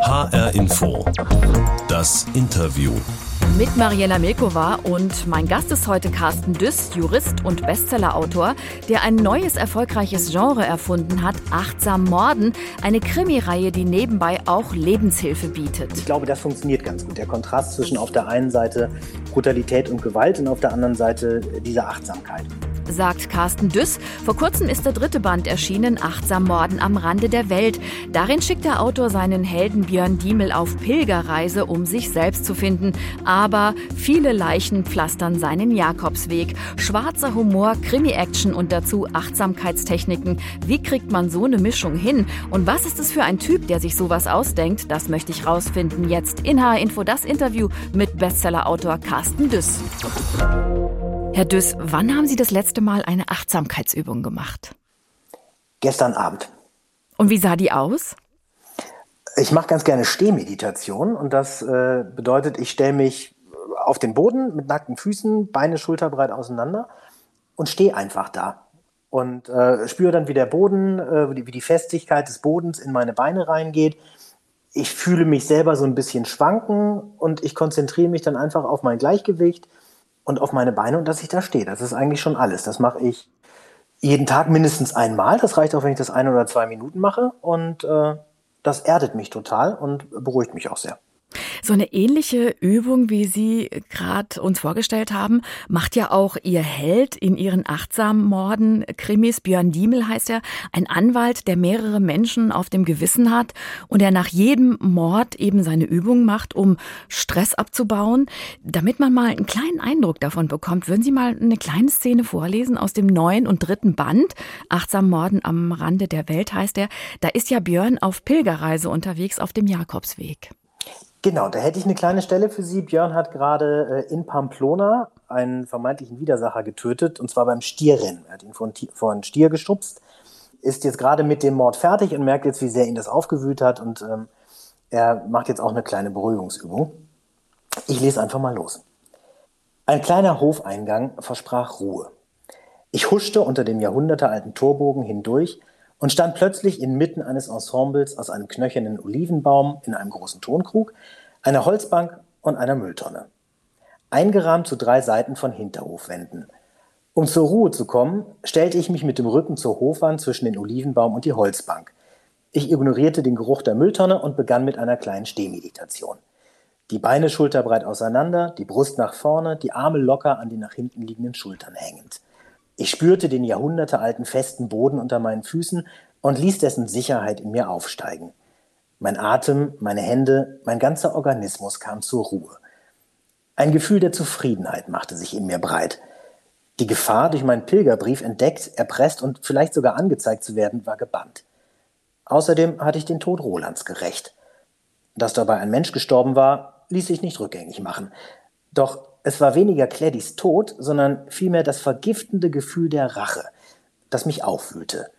HR Info. Das Interview. Mit Mariella Milkova und mein Gast ist heute Carsten Düss, Jurist und Bestsellerautor, der ein neues erfolgreiches Genre erfunden hat, Achtsam Morden, eine Krimireihe, die nebenbei auch Lebenshilfe bietet. Ich glaube, das funktioniert ganz gut. Der Kontrast zwischen auf der einen Seite Brutalität und Gewalt und auf der anderen Seite dieser Achtsamkeit sagt Carsten Düss. Vor kurzem ist der dritte Band erschienen, Achtsam Morden am Rande der Welt. Darin schickt der Autor seinen Helden Björn Diemel auf Pilgerreise, um sich selbst zu finden. Aber viele Leichen pflastern seinen Jakobsweg. Schwarzer Humor, Krimi-Action und dazu Achtsamkeitstechniken. Wie kriegt man so eine Mischung hin? Und was ist es für ein Typ, der sich sowas ausdenkt? Das möchte ich rausfinden jetzt in HR Info, das Interview mit Bestsellerautor Carsten Düss. Herr Düss, wann haben Sie das letzte Mal eine Achtsamkeitsübung gemacht? Gestern Abend. Und wie sah die aus? Ich mache ganz gerne Stehmeditation und das äh, bedeutet, ich stelle mich auf den Boden mit nackten Füßen, Beine schulterbreit auseinander und stehe einfach da und äh, spüre dann, wie der Boden, äh, wie die Festigkeit des Bodens in meine Beine reingeht. Ich fühle mich selber so ein bisschen schwanken und ich konzentriere mich dann einfach auf mein Gleichgewicht und auf meine Beine und dass ich da stehe. Das ist eigentlich schon alles. Das mache ich jeden Tag mindestens einmal. Das reicht auch, wenn ich das ein oder zwei Minuten mache. Und äh, das erdet mich total und beruhigt mich auch sehr. So eine ähnliche Übung, wie Sie gerade uns vorgestellt haben, macht ja auch Ihr Held in Ihren achtsamen Morden, Krimis, Björn Diemel heißt er, ein Anwalt, der mehrere Menschen auf dem Gewissen hat und der nach jedem Mord eben seine Übung macht, um Stress abzubauen. Damit man mal einen kleinen Eindruck davon bekommt, würden Sie mal eine kleine Szene vorlesen aus dem neuen und dritten Band, Achtsam Morden am Rande der Welt heißt er. Da ist ja Björn auf Pilgerreise unterwegs auf dem Jakobsweg. Genau, da hätte ich eine kleine Stelle für Sie. Björn hat gerade äh, in Pamplona einen vermeintlichen Widersacher getötet, und zwar beim Stierrennen. Er hat ihn vor, einen Stier geschubst, ist jetzt gerade mit dem Mord fertig und merkt jetzt, wie sehr ihn das aufgewühlt hat. Und ähm, er macht jetzt auch eine kleine Beruhigungsübung. Ich lese einfach mal los. Ein kleiner Hofeingang versprach Ruhe. Ich huschte unter dem jahrhundertealten Torbogen hindurch und stand plötzlich inmitten eines Ensembles aus einem knöchernen Olivenbaum in einem großen Tonkrug, einer Holzbank und einer Mülltonne. Eingerahmt zu drei Seiten von Hinterhofwänden. Um zur Ruhe zu kommen, stellte ich mich mit dem Rücken zur Hofwand zwischen den Olivenbaum und die Holzbank. Ich ignorierte den Geruch der Mülltonne und begann mit einer kleinen Stehmeditation. Die Beine schulterbreit auseinander, die Brust nach vorne, die Arme locker an den nach hinten liegenden Schultern hängend. Ich spürte den jahrhundertealten festen Boden unter meinen Füßen und ließ dessen Sicherheit in mir aufsteigen. Mein Atem, meine Hände, mein ganzer Organismus kam zur Ruhe. Ein Gefühl der Zufriedenheit machte sich in mir breit. Die Gefahr, durch meinen Pilgerbrief entdeckt, erpresst und vielleicht sogar angezeigt zu werden, war gebannt. Außerdem hatte ich den Tod Rolands gerecht. Dass dabei ein Mensch gestorben war, ließ sich nicht rückgängig machen. Doch es war weniger Claddys Tod, sondern vielmehr das vergiftende Gefühl der Rache, das mich aufwühlte.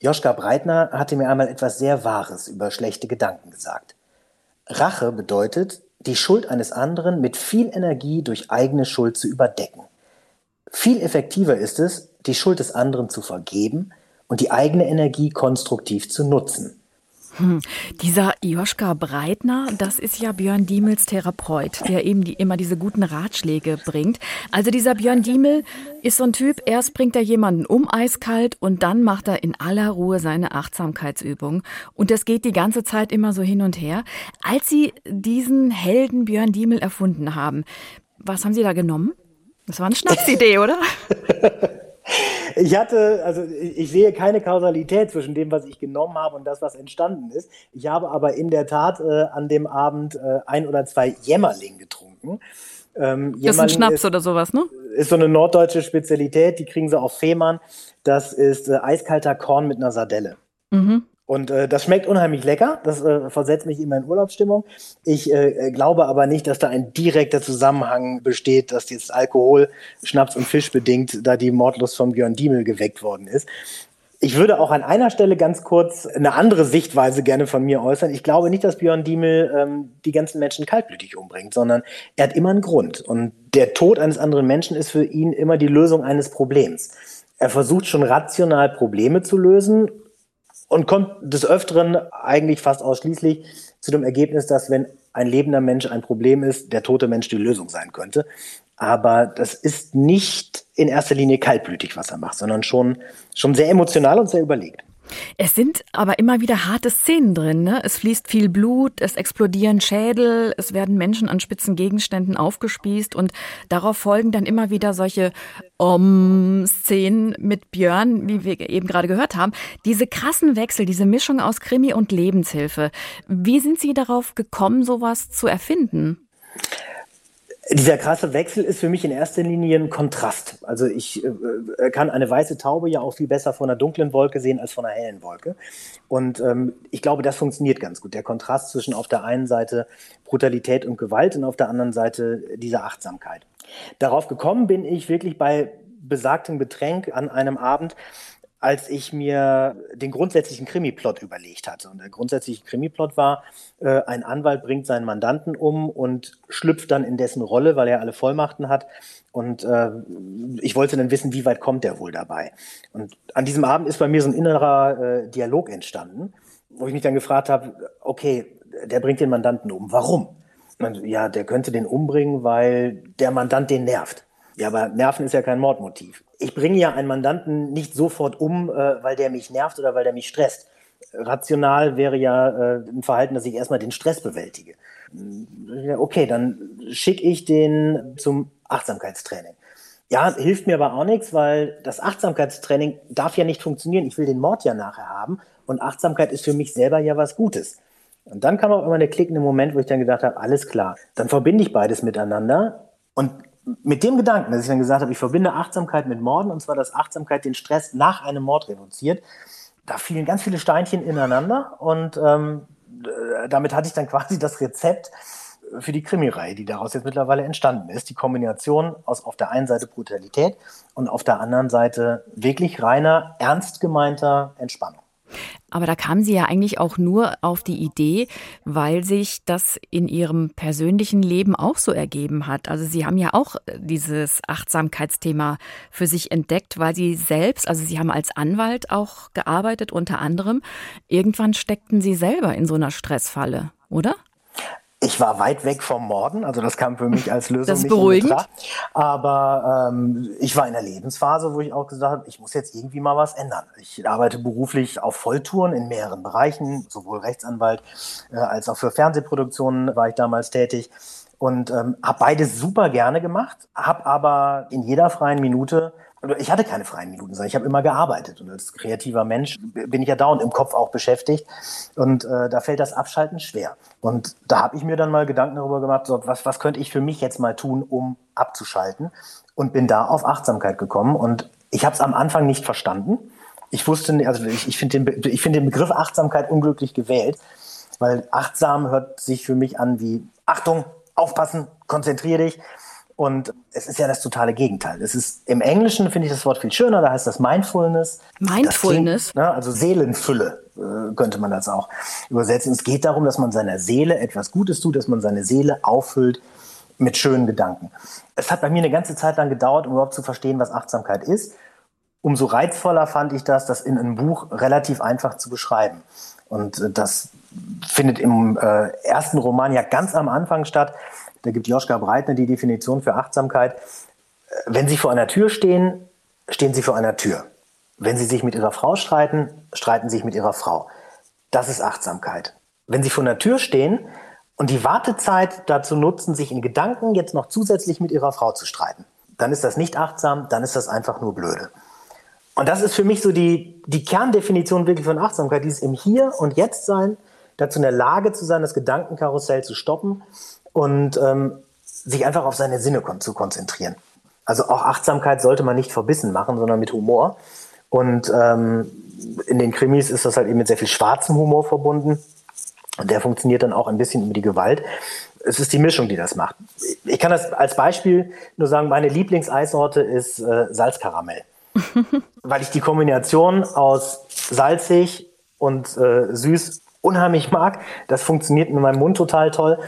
Joschka Breitner hatte mir einmal etwas sehr Wahres über schlechte Gedanken gesagt. Rache bedeutet, die Schuld eines anderen mit viel Energie durch eigene Schuld zu überdecken. Viel effektiver ist es, die Schuld des anderen zu vergeben und die eigene Energie konstruktiv zu nutzen. Hm. Dieser Joschka Breitner, das ist ja Björn Diemels Therapeut, der eben die, immer diese guten Ratschläge bringt. Also dieser Björn Diemel ist so ein Typ, erst bringt er jemanden um eiskalt und dann macht er in aller Ruhe seine Achtsamkeitsübung. Und das geht die ganze Zeit immer so hin und her. Als Sie diesen Helden Björn Diemel erfunden haben, was haben Sie da genommen? Das war eine Schnapsidee, oder? Ich hatte, also ich sehe keine Kausalität zwischen dem, was ich genommen habe und das, was entstanden ist. Ich habe aber in der Tat äh, an dem Abend äh, ein oder zwei Jämmerling getrunken. Ähm, das ist ein Schnaps ist, oder sowas, ne? Ist so eine norddeutsche Spezialität, die kriegen sie auf Fehmarn. Das ist äh, eiskalter Korn mit einer Sardelle. Mhm. Und äh, das schmeckt unheimlich lecker. Das äh, versetzt mich immer in Urlaubsstimmung. Ich äh, glaube aber nicht, dass da ein direkter Zusammenhang besteht, dass jetzt Alkohol, Schnaps und Fisch bedingt, da die Mordlust von Björn Diemel geweckt worden ist. Ich würde auch an einer Stelle ganz kurz eine andere Sichtweise gerne von mir äußern. Ich glaube nicht, dass Björn Diemel ähm, die ganzen Menschen kaltblütig umbringt, sondern er hat immer einen Grund. Und der Tod eines anderen Menschen ist für ihn immer die Lösung eines Problems. Er versucht schon rational Probleme zu lösen und kommt des Öfteren eigentlich fast ausschließlich zu dem Ergebnis, dass wenn ein lebender Mensch ein Problem ist, der tote Mensch die Lösung sein könnte. Aber das ist nicht in erster Linie kaltblütig, was er macht, sondern schon, schon sehr emotional und sehr überlegt. Es sind aber immer wieder harte Szenen drin. Ne? Es fließt viel Blut, es explodieren Schädel, es werden Menschen an spitzen Gegenständen aufgespießt und darauf folgen dann immer wieder solche Om-Szenen mit Björn, wie wir eben gerade gehört haben. Diese krassen Wechsel, diese Mischung aus Krimi und Lebenshilfe. Wie sind Sie darauf gekommen, sowas zu erfinden? Dieser krasse Wechsel ist für mich in erster Linie ein Kontrast. Also ich äh, kann eine weiße Taube ja auch viel besser von einer dunklen Wolke sehen als von einer hellen Wolke. Und ähm, ich glaube, das funktioniert ganz gut. Der Kontrast zwischen auf der einen Seite Brutalität und Gewalt und auf der anderen Seite dieser Achtsamkeit. Darauf gekommen bin ich wirklich bei besagtem Getränk an einem Abend, als ich mir den grundsätzlichen Krimi-Plot überlegt hatte. Und der grundsätzliche Krimi-Plot war, äh, ein Anwalt bringt seinen Mandanten um und schlüpft dann in dessen Rolle, weil er alle Vollmachten hat. Und äh, ich wollte dann wissen, wie weit kommt er wohl dabei. Und an diesem Abend ist bei mir so ein innerer äh, Dialog entstanden, wo ich mich dann gefragt habe, okay, der bringt den Mandanten um. Warum? Und, ja, der könnte den umbringen, weil der Mandant den nervt. Ja, aber Nerven ist ja kein Mordmotiv. Ich bringe ja einen Mandanten nicht sofort um, äh, weil der mich nervt oder weil der mich stresst. Rational wäre ja äh, ein Verhalten, dass ich erstmal den Stress bewältige. Okay, dann schicke ich den zum Achtsamkeitstraining. Ja, hilft mir aber auch nichts, weil das Achtsamkeitstraining darf ja nicht funktionieren. Ich will den Mord ja nachher haben und Achtsamkeit ist für mich selber ja was Gutes. Und dann kam auch immer der klickende Moment, wo ich dann gedacht habe, alles klar, dann verbinde ich beides miteinander und mit dem Gedanken, dass ich dann gesagt habe, ich verbinde Achtsamkeit mit Morden, und zwar, dass Achtsamkeit den Stress nach einem Mord reduziert, da fielen ganz viele Steinchen ineinander und ähm, damit hatte ich dann quasi das Rezept für die Krimireihe, die daraus jetzt mittlerweile entstanden ist. Die Kombination aus auf der einen Seite Brutalität und auf der anderen Seite wirklich reiner, ernst gemeinter Entspannung. Aber da kam sie ja eigentlich auch nur auf die Idee, weil sich das in ihrem persönlichen Leben auch so ergeben hat. Also sie haben ja auch äh, dieses Achtsamkeitsthema für sich entdeckt, weil sie selbst, also sie haben als Anwalt auch gearbeitet unter anderem. Irgendwann steckten sie selber in so einer Stressfalle, oder? Ich war weit weg vom Morden, also das kam für mich als Lösung das ist nicht beruhigend. in Betracht. Aber ähm, ich war in einer Lebensphase, wo ich auch gesagt habe, ich muss jetzt irgendwie mal was ändern. Ich arbeite beruflich auf Volltouren in mehreren Bereichen, sowohl Rechtsanwalt äh, als auch für Fernsehproduktionen war ich damals tätig und ähm, habe beides super gerne gemacht, habe aber in jeder freien Minute ich hatte keine freien Minuten, sondern ich habe immer gearbeitet. Und als kreativer Mensch bin ich ja dauernd im Kopf auch beschäftigt. Und äh, da fällt das Abschalten schwer. Und da habe ich mir dann mal Gedanken darüber gemacht, so, was, was könnte ich für mich jetzt mal tun, um abzuschalten? Und bin da auf Achtsamkeit gekommen. Und ich habe es am Anfang nicht verstanden. Ich wusste, also ich, ich finde den, ich find den Begriff Achtsamkeit unglücklich gewählt, weil achtsam hört sich für mich an wie Achtung, aufpassen, konzentrier dich. Und es ist ja das totale Gegenteil. Es ist im Englischen finde ich das Wort viel schöner, da heißt das Mindfulness. Mindfulness? Klingt, ne, also Seelenfülle äh, könnte man das auch übersetzen. Es geht darum, dass man seiner Seele etwas Gutes tut, dass man seine Seele auffüllt mit schönen Gedanken. Es hat bei mir eine ganze Zeit lang gedauert, um überhaupt zu verstehen, was Achtsamkeit ist. Umso reizvoller fand ich das, das in einem Buch relativ einfach zu beschreiben. Und äh, das findet im äh, ersten Roman ja ganz am Anfang statt. Da gibt Joschka Breitner die Definition für Achtsamkeit. Wenn Sie vor einer Tür stehen, stehen Sie vor einer Tür. Wenn Sie sich mit Ihrer Frau streiten, streiten Sie sich mit Ihrer Frau. Das ist Achtsamkeit. Wenn Sie vor einer Tür stehen und die Wartezeit dazu nutzen, sich in Gedanken jetzt noch zusätzlich mit Ihrer Frau zu streiten, dann ist das nicht achtsam, dann ist das einfach nur blöde. Und das ist für mich so die, die Kerndefinition wirklich von Achtsamkeit, dieses im Hier und Jetzt sein, dazu in der Lage zu sein, das Gedankenkarussell zu stoppen und ähm, sich einfach auf seine Sinne kon zu konzentrieren. Also auch Achtsamkeit sollte man nicht verbissen machen, sondern mit Humor. Und ähm, in den Krimis ist das halt eben mit sehr viel schwarzem Humor verbunden. Und der funktioniert dann auch ein bisschen über die Gewalt. Es ist die Mischung, die das macht. Ich kann das als Beispiel nur sagen, meine Lieblingseissorte ist äh, Salzkaramell. Weil ich die Kombination aus salzig und äh, süß unheimlich mag. Das funktioniert in meinem Mund total toll.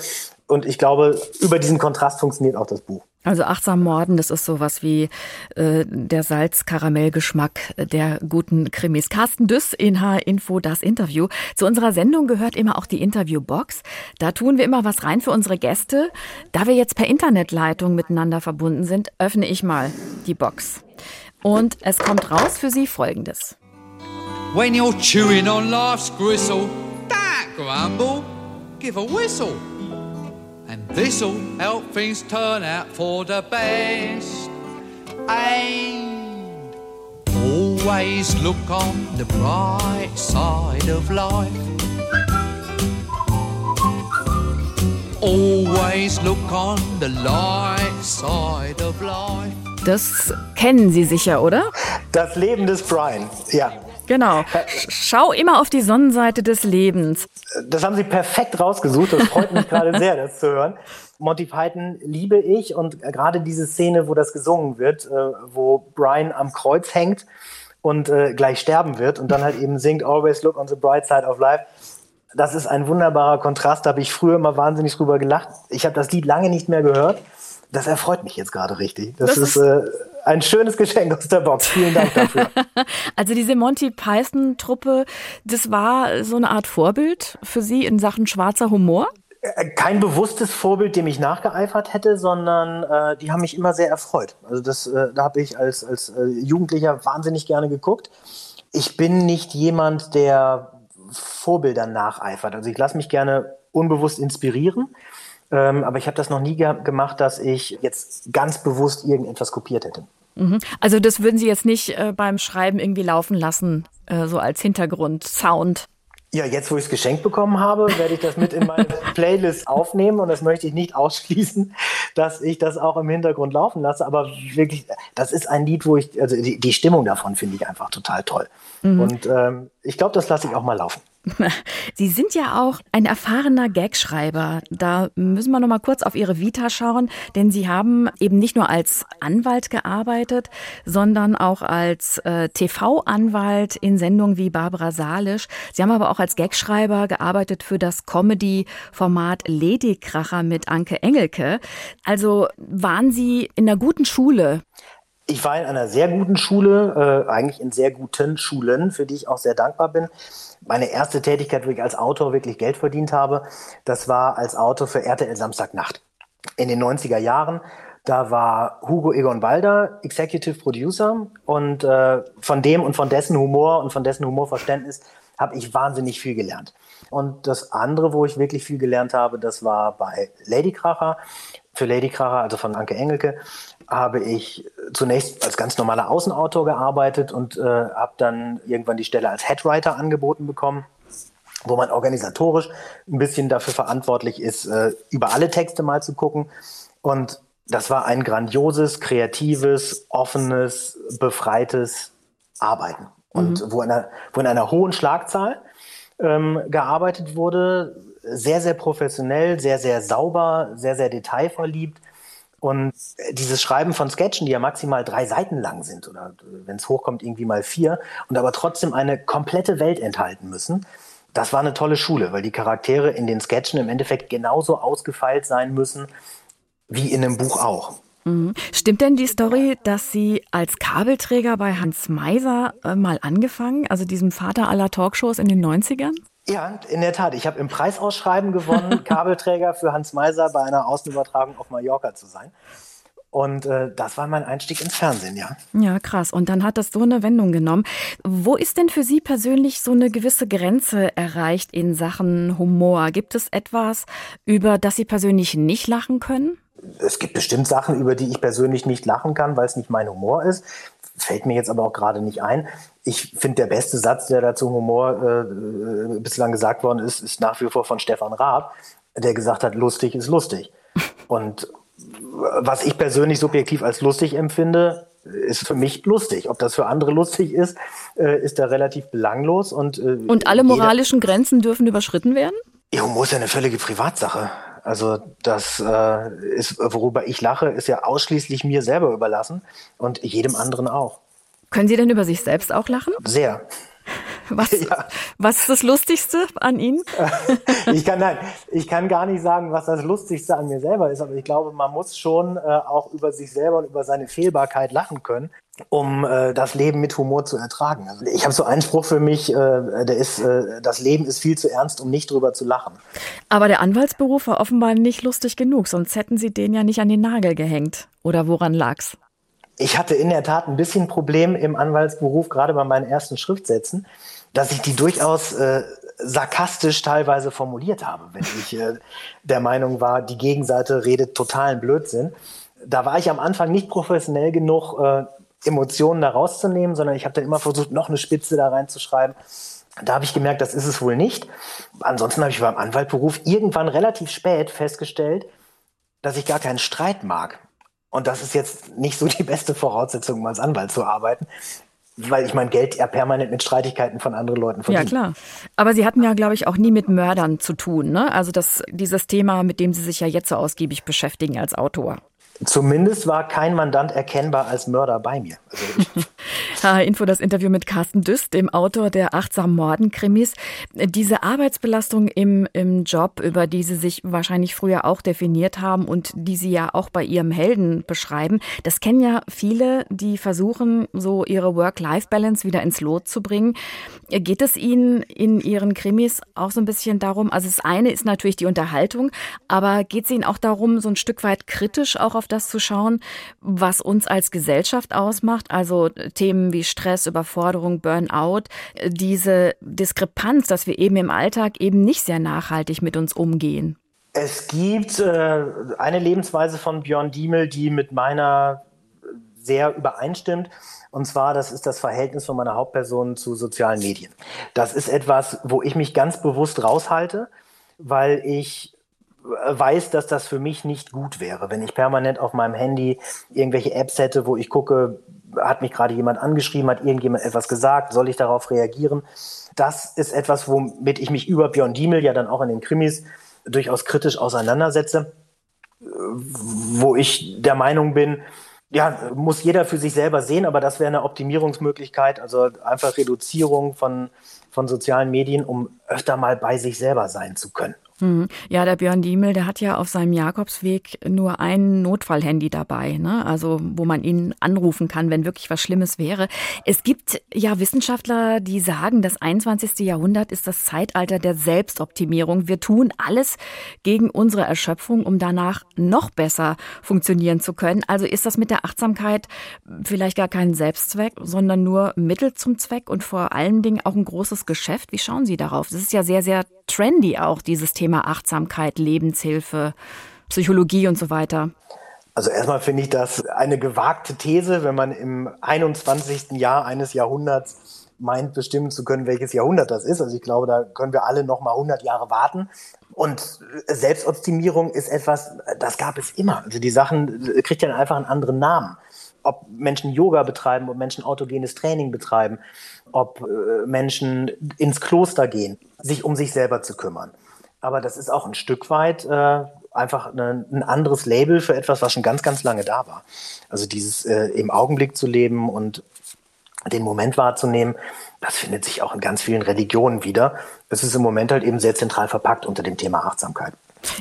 Und ich glaube, über diesen Kontrast funktioniert auch das Buch. Also achtsam morden, das ist sowas wie äh, der Salz-Karamell-Geschmack der guten Krimis. Carsten Düss in H-Info, das Interview. Zu unserer Sendung gehört immer auch die Interviewbox. Da tun wir immer was rein für unsere Gäste. Da wir jetzt per Internetleitung miteinander verbunden sind, öffne ich mal die Box. Und es kommt raus für Sie Folgendes. When you're chewing on life's gristle, grumble, give a whistle. And this'll help things turn out for the best. And always look on the bright side of life. Always look on the light side of life. Das kennen Sie sicher, oder? Das Leben des Brian, ja. Genau. Schau immer auf die Sonnenseite des Lebens. Das haben Sie perfekt rausgesucht. Das freut mich gerade sehr, das zu hören. Monty Python liebe ich und gerade diese Szene, wo das gesungen wird, äh, wo Brian am Kreuz hängt und äh, gleich sterben wird und dann halt eben singt Always Look on the Bright Side of Life. Das ist ein wunderbarer Kontrast. Da habe ich früher immer wahnsinnig drüber gelacht. Ich habe das Lied lange nicht mehr gehört. Das erfreut mich jetzt gerade richtig. Das, das ist, äh, ein schönes Geschenk aus der Box. Vielen Dank dafür. also diese Monty Python-Truppe, das war so eine Art Vorbild für Sie in Sachen schwarzer Humor? Äh, kein bewusstes Vorbild, dem ich nachgeeifert hätte, sondern äh, die haben mich immer sehr erfreut. Also das, äh, da habe ich als, als äh, Jugendlicher wahnsinnig gerne geguckt. Ich bin nicht jemand, der Vorbildern nacheifert. Also ich lasse mich gerne unbewusst inspirieren. Ähm, aber ich habe das noch nie ge gemacht, dass ich jetzt ganz bewusst irgendetwas kopiert hätte. Mhm. Also das würden Sie jetzt nicht äh, beim Schreiben irgendwie laufen lassen, äh, so als Hintergrund-Sound? Ja, jetzt wo ich es geschenkt bekommen habe, werde ich das mit in meine Playlist aufnehmen und das möchte ich nicht ausschließen, dass ich das auch im Hintergrund laufen lasse. Aber wirklich, das ist ein Lied, wo ich, also die, die Stimmung davon finde ich einfach total toll. Mhm. Und ähm, ich glaube, das lasse ich auch mal laufen. Sie sind ja auch ein erfahrener Gagschreiber. Da müssen wir noch mal kurz auf Ihre Vita schauen, denn Sie haben eben nicht nur als Anwalt gearbeitet, sondern auch als äh, TV-Anwalt in Sendungen wie Barbara Salisch. Sie haben aber auch als Gagschreiber gearbeitet für das Comedy-Format Ladykracher mit Anke Engelke. Also waren Sie in einer guten Schule? Ich war in einer sehr guten Schule, äh, eigentlich in sehr guten Schulen, für die ich auch sehr dankbar bin meine erste Tätigkeit, wo ich als Autor wirklich Geld verdient habe, das war als Autor für RTL Samstagnacht. In den 90er Jahren, da war Hugo Egon Balder Executive Producer und äh, von dem und von dessen Humor und von dessen Humorverständnis habe ich wahnsinnig viel gelernt. Und das andere, wo ich wirklich viel gelernt habe, das war bei Lady Kracher. Für Lady Kracher, also von Anke Engelke, habe ich zunächst als ganz normaler Außenautor gearbeitet und äh, habe dann irgendwann die Stelle als Headwriter angeboten bekommen, wo man organisatorisch ein bisschen dafür verantwortlich ist, äh, über alle Texte mal zu gucken. Und das war ein grandioses, kreatives, offenes, befreites Arbeiten. Und mhm. wo, in einer, wo in einer hohen Schlagzahl ähm, gearbeitet wurde, sehr, sehr professionell, sehr, sehr sauber, sehr, sehr detailverliebt und dieses Schreiben von Sketchen, die ja maximal drei Seiten lang sind oder wenn es hochkommt, irgendwie mal vier und aber trotzdem eine komplette Welt enthalten müssen, das war eine tolle Schule, weil die Charaktere in den Sketchen im Endeffekt genauso ausgefeilt sein müssen wie in einem Buch auch. Mhm. Stimmt denn die Story, dass Sie als Kabelträger bei Hans Meiser äh, mal angefangen, also diesem Vater aller Talkshows in den 90ern? Ja, in der Tat. Ich habe im Preisausschreiben gewonnen, Kabelträger für Hans Meiser bei einer Außenübertragung auf Mallorca zu sein. Und äh, das war mein Einstieg ins Fernsehen, ja. Ja, krass. Und dann hat das so eine Wendung genommen. Wo ist denn für Sie persönlich so eine gewisse Grenze erreicht in Sachen Humor? Gibt es etwas, über das Sie persönlich nicht lachen können? Es gibt bestimmt Sachen, über die ich persönlich nicht lachen kann, weil es nicht mein Humor ist. Fällt mir jetzt aber auch gerade nicht ein. Ich finde, der beste Satz, der dazu Humor äh, äh, bislang gesagt worden ist, ist nach wie vor von Stefan Raab, der gesagt hat, lustig ist lustig. Und was ich persönlich subjektiv als lustig empfinde, ist für mich lustig. Ob das für andere lustig ist, äh, ist da relativ belanglos. Und, äh, und alle moralischen Grenzen dürfen überschritten werden? Humor ist ja eine völlige Privatsache. Also das äh, ist, worüber ich lache, ist ja ausschließlich mir selber überlassen und jedem anderen auch. Können Sie denn über sich selbst auch lachen? Sehr. Was, ja. was ist das Lustigste an Ihnen? ich kann nein, ich kann gar nicht sagen, was das Lustigste an mir selber ist, aber ich glaube, man muss schon äh, auch über sich selber und über seine Fehlbarkeit lachen können um äh, das Leben mit Humor zu ertragen. Also ich habe so einen Spruch für mich, äh, der ist, äh, das Leben ist viel zu ernst, um nicht drüber zu lachen. Aber der Anwaltsberuf war offenbar nicht lustig genug, sonst hätten Sie den ja nicht an den Nagel gehängt. Oder woran lag's? Ich hatte in der Tat ein bisschen Problem im Anwaltsberuf, gerade bei meinen ersten Schriftsätzen, dass ich die durchaus äh, sarkastisch teilweise formuliert habe, wenn ich äh, der Meinung war, die Gegenseite redet totalen Blödsinn. Da war ich am Anfang nicht professionell genug, äh, Emotionen da rauszunehmen, sondern ich habe dann immer versucht, noch eine Spitze da reinzuschreiben. Da habe ich gemerkt, das ist es wohl nicht. Ansonsten habe ich beim Anwaltberuf irgendwann relativ spät festgestellt, dass ich gar keinen Streit mag. Und das ist jetzt nicht so die beste Voraussetzung, um als Anwalt zu arbeiten weil ich mein Geld ja permanent mit Streitigkeiten von anderen Leuten verdiene. Ja, klar. Aber Sie hatten ja, glaube ich, auch nie mit Mördern zu tun, ne? Also das, dieses Thema, mit dem Sie sich ja jetzt so ausgiebig beschäftigen als Autor. Zumindest war kein Mandant erkennbar als Mörder bei mir. Also Info das Interview mit Carsten Düst, dem Autor der Achtsam Morden Krimis. Diese Arbeitsbelastung im, im Job, über die Sie sich wahrscheinlich früher auch definiert haben und die Sie ja auch bei Ihrem Helden beschreiben, das kennen ja viele, die versuchen, so ihre Work-Life-Balance wieder ins Lot zu bringen. Geht es Ihnen in Ihren Krimis auch so ein bisschen darum, also das eine ist natürlich die Unterhaltung, aber geht es Ihnen auch darum, so ein Stück weit kritisch auch auf auf das zu schauen, was uns als Gesellschaft ausmacht, also Themen wie Stress, Überforderung, Burnout, diese Diskrepanz, dass wir eben im Alltag eben nicht sehr nachhaltig mit uns umgehen. Es gibt äh, eine Lebensweise von Björn Diemel, die mit meiner sehr übereinstimmt. Und zwar, das ist das Verhältnis von meiner Hauptperson zu sozialen Medien. Das ist etwas, wo ich mich ganz bewusst raushalte, weil ich weiß, dass das für mich nicht gut wäre, wenn ich permanent auf meinem Handy irgendwelche Apps hätte, wo ich gucke, hat mich gerade jemand angeschrieben, hat irgendjemand etwas gesagt, soll ich darauf reagieren? Das ist etwas, womit ich mich über Björn Diemel ja dann auch in den Krimis durchaus kritisch auseinandersetze, wo ich der Meinung bin, ja, muss jeder für sich selber sehen, aber das wäre eine Optimierungsmöglichkeit, also einfach Reduzierung von, von sozialen Medien, um öfter mal bei sich selber sein zu können. Mhm. Ja, der Björn Diemel, der hat ja auf seinem Jakobsweg nur ein Notfallhandy dabei, ne? also wo man ihn anrufen kann, wenn wirklich was Schlimmes wäre. Es gibt ja Wissenschaftler, die sagen, das 21. Jahrhundert ist das Zeitalter der Selbstoptimierung. Wir tun alles gegen unsere Erschöpfung, um danach noch besser funktionieren zu können. Also ist das mit der Achtsamkeit vielleicht gar kein Selbstzweck, sondern nur Mittel zum Zweck und vor allen Dingen auch ein großes Geschäft. Wie schauen Sie darauf? Das ist ja sehr, sehr trendy auch, dieses Thema Achtsamkeit, Lebenshilfe, Psychologie und so weiter? Also erstmal finde ich das eine gewagte These, wenn man im 21. Jahr eines Jahrhunderts meint, bestimmen zu können, welches Jahrhundert das ist. Also ich glaube, da können wir alle noch mal 100 Jahre warten. Und Selbstoptimierung ist etwas, das gab es immer. Also die Sachen kriegt ja einfach einen anderen Namen. Ob Menschen Yoga betreiben, ob Menschen autogenes Training betreiben, ob äh, Menschen ins Kloster gehen, sich um sich selber zu kümmern. Aber das ist auch ein Stück weit äh, einfach eine, ein anderes Label für etwas, was schon ganz, ganz lange da war. Also dieses äh, im Augenblick zu leben und den Moment wahrzunehmen, das findet sich auch in ganz vielen Religionen wieder. Es ist im Moment halt eben sehr zentral verpackt unter dem Thema Achtsamkeit.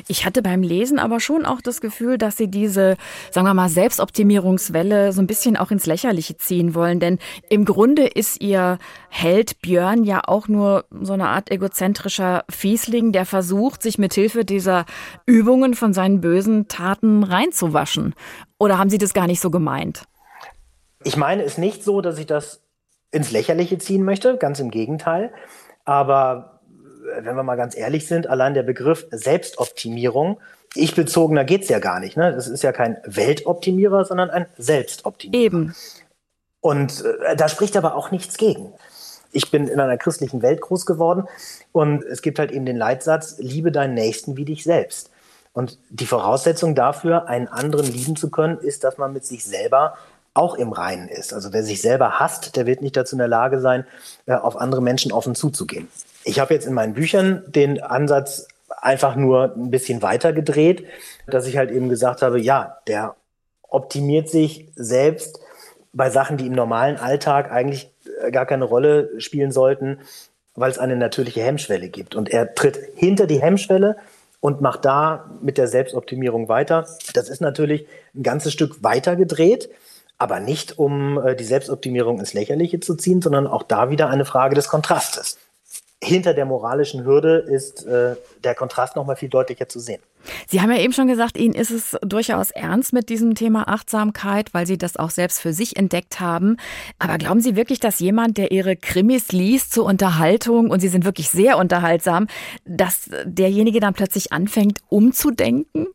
Ich hatte beim Lesen aber schon auch das Gefühl, dass sie diese, sagen wir mal, Selbstoptimierungswelle so ein bisschen auch ins Lächerliche ziehen wollen. Denn im Grunde ist ihr Held Björn ja auch nur so eine Art egozentrischer Fiesling, der versucht, sich mit Hilfe dieser Übungen von seinen bösen Taten reinzuwaschen. Oder haben Sie das gar nicht so gemeint? Ich meine es nicht so, dass ich das ins Lächerliche ziehen möchte, ganz im Gegenteil. Aber wenn wir mal ganz ehrlich sind, allein der Begriff Selbstoptimierung, ich bezogener geht es ja gar nicht. Ne? Das ist ja kein Weltoptimierer, sondern ein Selbstoptimierer. Eben. Und äh, da spricht aber auch nichts gegen. Ich bin in einer christlichen Welt groß geworden und es gibt halt eben den Leitsatz, liebe deinen Nächsten wie dich selbst. Und die Voraussetzung dafür, einen anderen lieben zu können, ist, dass man mit sich selber auch im Reinen ist. Also wer sich selber hasst, der wird nicht dazu in der Lage sein, äh, auf andere Menschen offen zuzugehen. Ich habe jetzt in meinen Büchern den Ansatz einfach nur ein bisschen weiter gedreht, dass ich halt eben gesagt habe, ja, der optimiert sich selbst bei Sachen, die im normalen Alltag eigentlich gar keine Rolle spielen sollten, weil es eine natürliche Hemmschwelle gibt. Und er tritt hinter die Hemmschwelle und macht da mit der Selbstoptimierung weiter. Das ist natürlich ein ganzes Stück weiter gedreht, aber nicht um äh, die Selbstoptimierung ins Lächerliche zu ziehen, sondern auch da wieder eine Frage des Kontrastes hinter der moralischen Hürde ist äh, der Kontrast noch mal viel deutlicher zu sehen. Sie haben ja eben schon gesagt, Ihnen ist es durchaus ernst mit diesem Thema Achtsamkeit, weil Sie das auch selbst für sich entdeckt haben. Aber glauben Sie wirklich, dass jemand, der Ihre Krimis liest zur Unterhaltung, und Sie sind wirklich sehr unterhaltsam, dass derjenige dann plötzlich anfängt, umzudenken?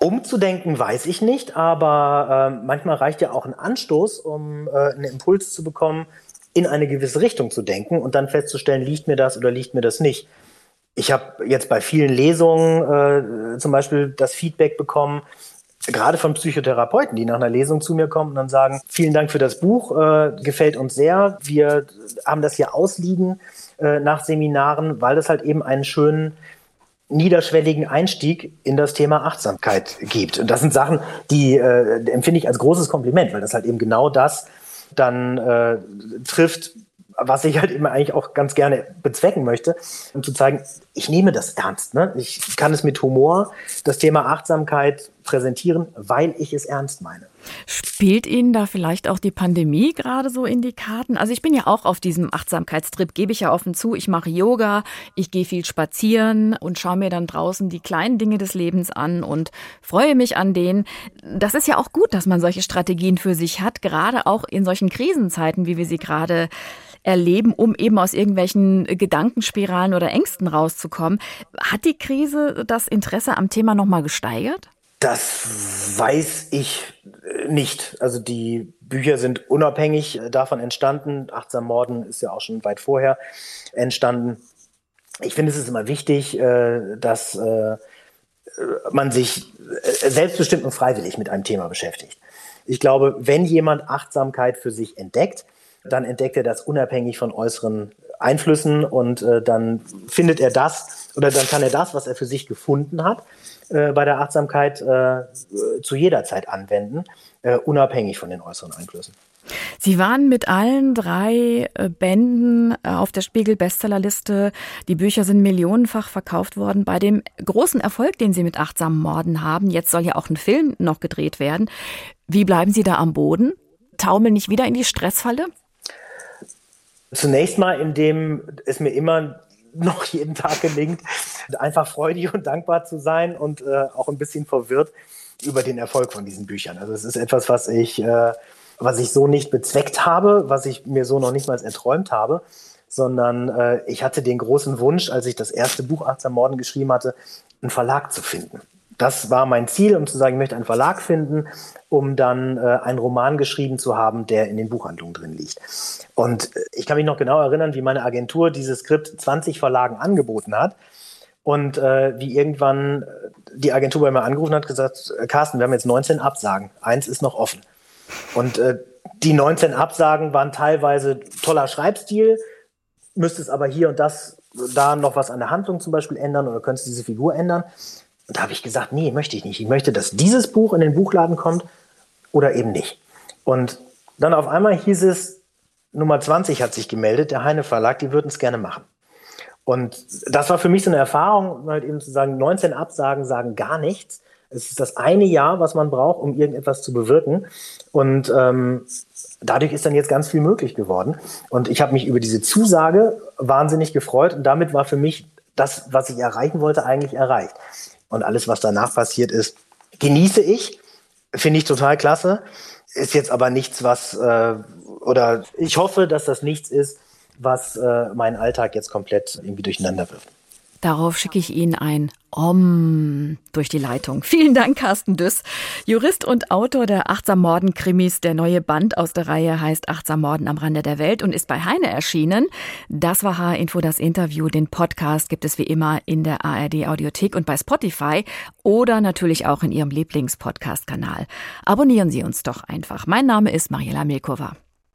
Umzudenken weiß ich nicht, aber äh, manchmal reicht ja auch ein Anstoß, um äh, einen Impuls zu bekommen, in eine gewisse Richtung zu denken und dann festzustellen, liegt mir das oder liegt mir das nicht. Ich habe jetzt bei vielen Lesungen äh, zum Beispiel das Feedback bekommen, gerade von Psychotherapeuten, die nach einer Lesung zu mir kommen und dann sagen, vielen Dank für das Buch, äh, gefällt uns sehr. Wir haben das hier ausliegen äh, nach Seminaren, weil es halt eben einen schönen niederschwelligen Einstieg in das Thema Achtsamkeit gibt. Und das sind Sachen, die äh, empfinde ich als großes Kompliment, weil das halt eben genau das dann äh, trifft, was ich halt immer eigentlich auch ganz gerne bezwecken möchte, um zu zeigen, ich nehme das ernst. Ne? Ich kann es mit Humor, das Thema Achtsamkeit präsentieren, weil ich es ernst meine. Spielt Ihnen da vielleicht auch die Pandemie gerade so in die Karten? Also ich bin ja auch auf diesem Achtsamkeitstrip, gebe ich ja offen zu. Ich mache Yoga, ich gehe viel spazieren und schaue mir dann draußen die kleinen Dinge des Lebens an und freue mich an denen. Das ist ja auch gut, dass man solche Strategien für sich hat, gerade auch in solchen Krisenzeiten, wie wir sie gerade erleben, um eben aus irgendwelchen Gedankenspiralen oder Ängsten rauszukommen. Hat die Krise das Interesse am Thema nochmal gesteigert? Das weiß ich nicht. Also die Bücher sind unabhängig davon entstanden. Achtsam Morden ist ja auch schon weit vorher entstanden. Ich finde, es ist immer wichtig, äh, dass äh, man sich äh, selbstbestimmt und freiwillig mit einem Thema beschäftigt. Ich glaube, wenn jemand Achtsamkeit für sich entdeckt, dann entdeckt er das unabhängig von äußeren Einflüssen und äh, dann findet er das oder dann kann er das, was er für sich gefunden hat, äh, bei der Achtsamkeit äh, zu jeder Zeit anwenden, äh, unabhängig von den äußeren Einflüssen. Sie waren mit allen drei äh, Bänden äh, auf der Spiegel-Bestsellerliste. Die Bücher sind millionenfach verkauft worden. Bei dem großen Erfolg, den Sie mit achtsamen Morden haben, jetzt soll ja auch ein Film noch gedreht werden. Wie bleiben Sie da am Boden? Taumeln nicht wieder in die Stressfalle? Zunächst mal, indem es mir immer noch jeden Tag gelingt, einfach freudig und dankbar zu sein und äh, auch ein bisschen verwirrt über den Erfolg von diesen Büchern. Also es ist etwas, was ich, äh, was ich so nicht bezweckt habe, was ich mir so noch nicht mal erträumt habe, sondern äh, ich hatte den großen Wunsch, als ich das erste Buch Achtsam Morden geschrieben hatte, einen Verlag zu finden das war mein Ziel, um zu sagen, ich möchte einen Verlag finden, um dann äh, einen Roman geschrieben zu haben, der in den Buchhandlungen drin liegt. Und äh, ich kann mich noch genau erinnern, wie meine Agentur dieses Skript 20 Verlagen angeboten hat. Und äh, wie irgendwann äh, die Agentur bei mir angerufen hat, gesagt, äh, Carsten, wir haben jetzt 19 Absagen, eins ist noch offen. Und äh, die 19 Absagen waren teilweise toller Schreibstil, müsste es aber hier und das, da noch was an der Handlung zum Beispiel ändern oder könntest diese Figur ändern. Und da habe ich gesagt, nee, möchte ich nicht. Ich möchte, dass dieses Buch in den Buchladen kommt oder eben nicht. Und dann auf einmal hieß es, Nummer 20 hat sich gemeldet, der Heine Verlag, die würden es gerne machen. Und das war für mich so eine Erfahrung, halt eben zu sagen, 19 Absagen sagen gar nichts. Es ist das eine Jahr, was man braucht, um irgendetwas zu bewirken. Und ähm, dadurch ist dann jetzt ganz viel möglich geworden. Und ich habe mich über diese Zusage wahnsinnig gefreut. Und damit war für mich das, was ich erreichen wollte, eigentlich erreicht und alles, was danach passiert ist, genieße ich. Finde ich total klasse. Ist jetzt aber nichts, was, äh, oder ich hoffe, dass das nichts ist, was äh, meinen Alltag jetzt komplett irgendwie durcheinander wirft. Darauf schicke ich Ihnen ein Om durch die Leitung. Vielen Dank, Carsten Düss. Jurist und Autor der Achtsam Morden Krimis. Der neue Band aus der Reihe heißt Achtsam Morden am Rande der Welt und ist bei Heine erschienen. Das war H-Info, das Interview. Den Podcast gibt es wie immer in der ARD Audiothek und bei Spotify oder natürlich auch in Ihrem Lieblingspodcast-Kanal. Abonnieren Sie uns doch einfach. Mein Name ist Mariela Milkova.